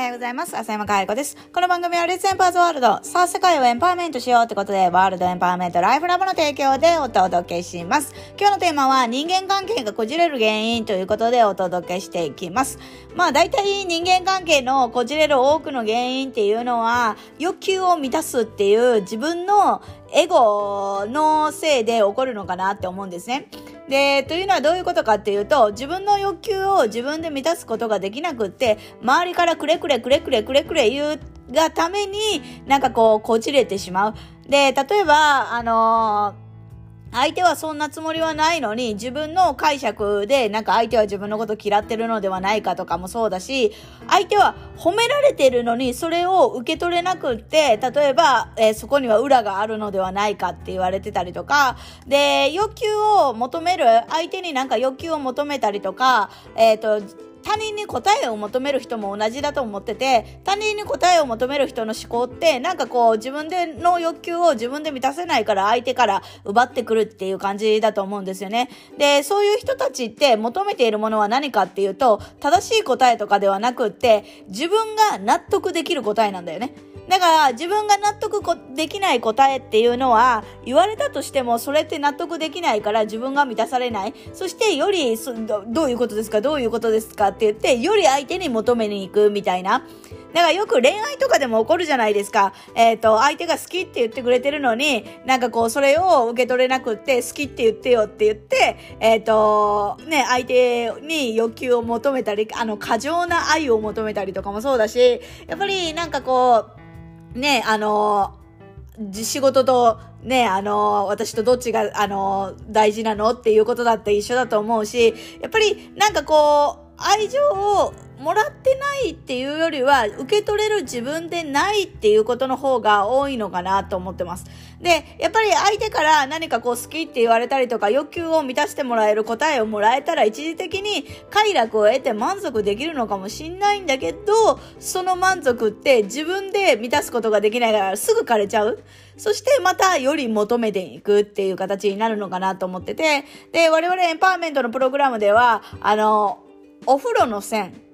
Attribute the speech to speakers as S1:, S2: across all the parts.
S1: はようございます。浅山かえ子です。この番組はレッツエンパーズワールド。さあ、世界をエンパワーメントしようってことで、ワールドエンパワーメントライフラブの提供でお届けします。今日のテーマは人間関係がこじれる原因ということでお届けしていきます。まあ、大体人間関係のこじれる多くの原因っていうのは、欲求を満たすっていう自分のエゴのせいで起こるのかなって思うんですね。で、というのはどういうことかっていうと、自分の欲求を自分で満たすことができなくって、周りからくれくれくれくれくれくれ言うがために、なんかこう、こじれてしまう。で、例えば、あのー相手はそんなつもりはないのに、自分の解釈で、なんか相手は自分のこと嫌ってるのではないかとかもそうだし、相手は褒められてるのに、それを受け取れなくって、例えば、えー、そこには裏があるのではないかって言われてたりとか、で、欲求を求める、相手になんか欲求を求めたりとか、えっ、ー、と、他人に答えを求める人も同じだと思ってて、他人に答えを求める人の思考って、なんかこう自分での欲求を自分で満たせないから相手から奪ってくるっていう感じだと思うんですよね。で、そういう人たちって求めているものは何かっていうと、正しい答えとかではなくって、自分が納得できる答えなんだよね。だから自分が納得できない答えっていうのは言われたとしてもそれって納得できないから自分が満たされない。そしてよりどういうことですか？どういうことですかって言ってより相手に求めに行くみたいな。だからよく恋愛とかでも起こるじゃないですか。えっ、ー、と、相手が好きって言ってくれてるのに、なんかこう、それを受け取れなくって、好きって言ってよって言って、えっ、ー、と、ね、相手に欲求を求めたり、あの、過剰な愛を求めたりとかもそうだし、やっぱりなんかこう、ね、あの仕事とね、あの、私とどっちが、あの、大事なのっていうことだって一緒だと思うし、やっぱりなんかこう、愛情をもらってないっていうよりは、受け取れる自分でないっていうことの方が多いのかなと思ってます。で、やっぱり相手から何かこう好きって言われたりとか、欲求を満たしてもらえる答えをもらえたら、一時的に快楽を得て満足できるのかもしんないんだけど、その満足って自分で満たすことができないからすぐ枯れちゃう。そしてまたより求めていくっていう形になるのかなと思ってて、で、我々エンパワーメントのプログラムでは、あの、お風呂の線、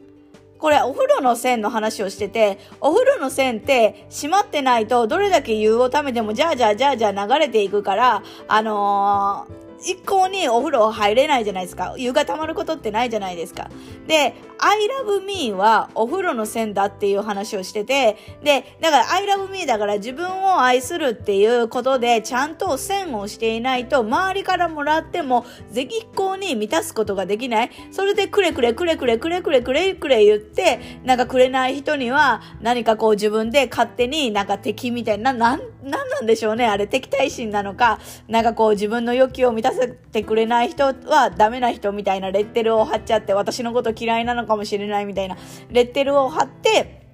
S1: これお風呂の線の話をしてて、お風呂の線って閉まってないとどれだけ湯をためてもじゃあじゃあじゃあじゃあ流れていくから、あのー一向にお風呂入れないじゃないですか。湯が溜まることってないじゃないですか。で、I love me はお風呂の線だっていう話をしてて、で、だから I love me だから自分を愛するっていうことでちゃんと線をしていないと周りからもらっても絶好に満たすことができない。それでくれくれくれくれくれくれくれくれ言って、なんかくれない人には何かこう自分で勝手になんか敵みたいな、なん、なんなんでしょうね。あれ敵対心なのか、なんかこう自分の欲求を満たせてくれない人はダメな人みたいなレッテルを貼っちゃって私のこと嫌いなのかもしれないみたいなレッテルを貼って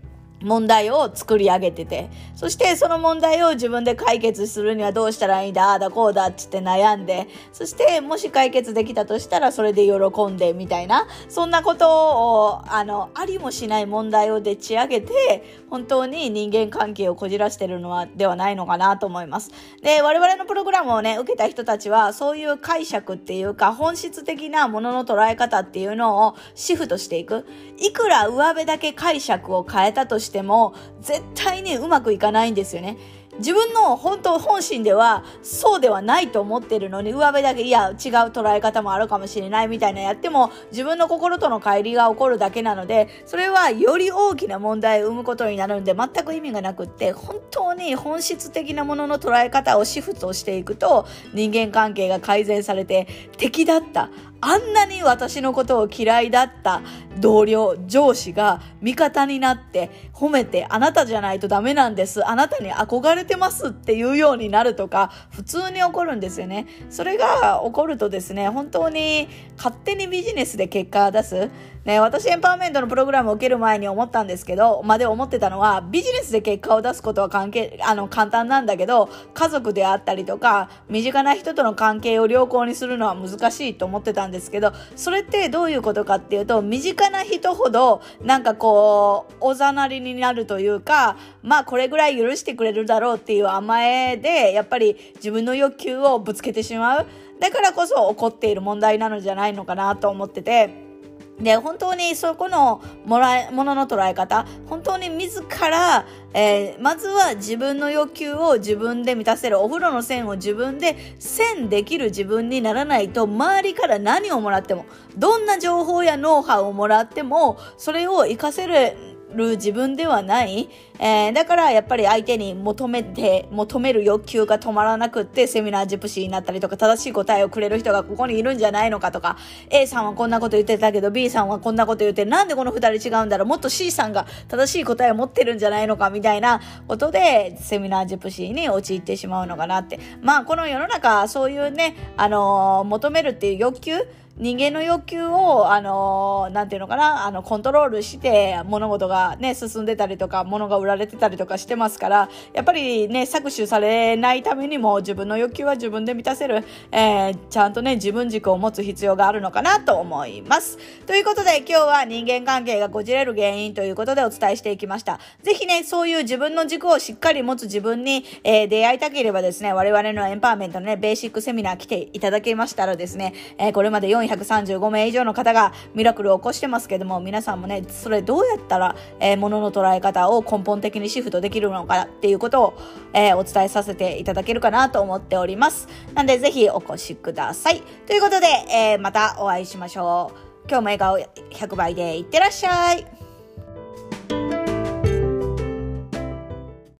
S1: 問題を作り上げてて、そしてその問題を自分で解決するにはどうしたらいいんだ、ああだこうだっつって悩んで、そしてもし解決できたとしたらそれで喜んでみたいな、そんなことを、あの、ありもしない問題をでっち上げて、本当に人間関係をこじらしてるのは、ではないのかなと思います。で、我々のプログラムをね、受けた人たちは、そういう解釈っていうか、本質的なものの捉え方っていうのをシフトしていく。いくら上辺だけ解釈を変えたとしてしても絶対にうまくいかないんですよね。自分の本当本心ではそうではないと思ってるのに上辺だけいや違う捉え方もあるかもしれないみたいなやっても自分の心との乖離が起こるだけなのでそれはより大きな問題を生むことになるんで全く意味がなくって本当に本質的なものの捉え方をシフトしていくと人間関係が改善されて敵だったあんなに私のことを嫌いだった同僚、上司が味方になって褒めてあなたじゃないとダメなんです。あなたに憧れてますっていうようになるとか普通に起こるんですよね。それが起こるとですね、本当に勝手にビジネスで結果を出す。ね、私エンパワーメントのプログラムを受ける前に思ったんですけど、まで思ってたのは、ビジネスで結果を出すことは関係、あの、簡単なんだけど、家族であったりとか、身近な人との関係を良好にするのは難しいと思ってたんですですけど、それってどういうことかっていうと、身近な人ほど、なんかこう、おざなりになるというか、まあこれぐらい許してくれるだろうっていう甘えで、やっぱり自分の欲求をぶつけてしまう。だからこそ起こっている問題なのじゃないのかなと思ってて、で、本当にそこのもらえ、ものの捉え方、本当に自ら、えー、まずは自分の欲求を自分で満たせる、お風呂の線を自分で線できる自分にならないと、周りから何をもらっても、どんな情報やノウハウをもらっても、それを活かせる、る自分ではない、えー、だからやっぱり相手に求めて、求める欲求が止まらなくってセミナージプシーになったりとか正しい答えをくれる人がここにいるんじゃないのかとか。A さんはこんなこと言ってたけど B さんはこんなこと言ってなんでこの二人違うんだろう。もっと C さんが正しい答えを持ってるんじゃないのかみたいなことでセミナージプシーに陥ってしまうのかなって。まあこの世の中そういうねあのー、求めるっていう欲求人間の欲求を、あのなんていうのかな、あの、コントロールして、物事がね、進んでたりとか、物が売られてたりとかしてますから、やっぱりね、搾取されないためにも、自分の欲求は自分で満たせる、えー、ちゃんとね、自分軸を持つ必要があるのかなと思います。ということで、今日は人間関係がこじれる原因ということでお伝えしていきました。ぜひね、そういう自分の軸をしっかり持つ自分に、えー、出会いたければですね、我々のエンパワーメントのね、ベーシックセミナー来ていただけましたらですね、えー、これまで435名以上の方がミラクルを起こしてますけども、皆さんもね、それどうやったら、えー、物の捉え方を根本的にシフトできるのかっていうことを、えー、お伝えさせていただけるかなと思っております。なんでぜひお越しください。ということで、えー、またお会いしましょう。今日も笑顔100倍でいってらっしゃい。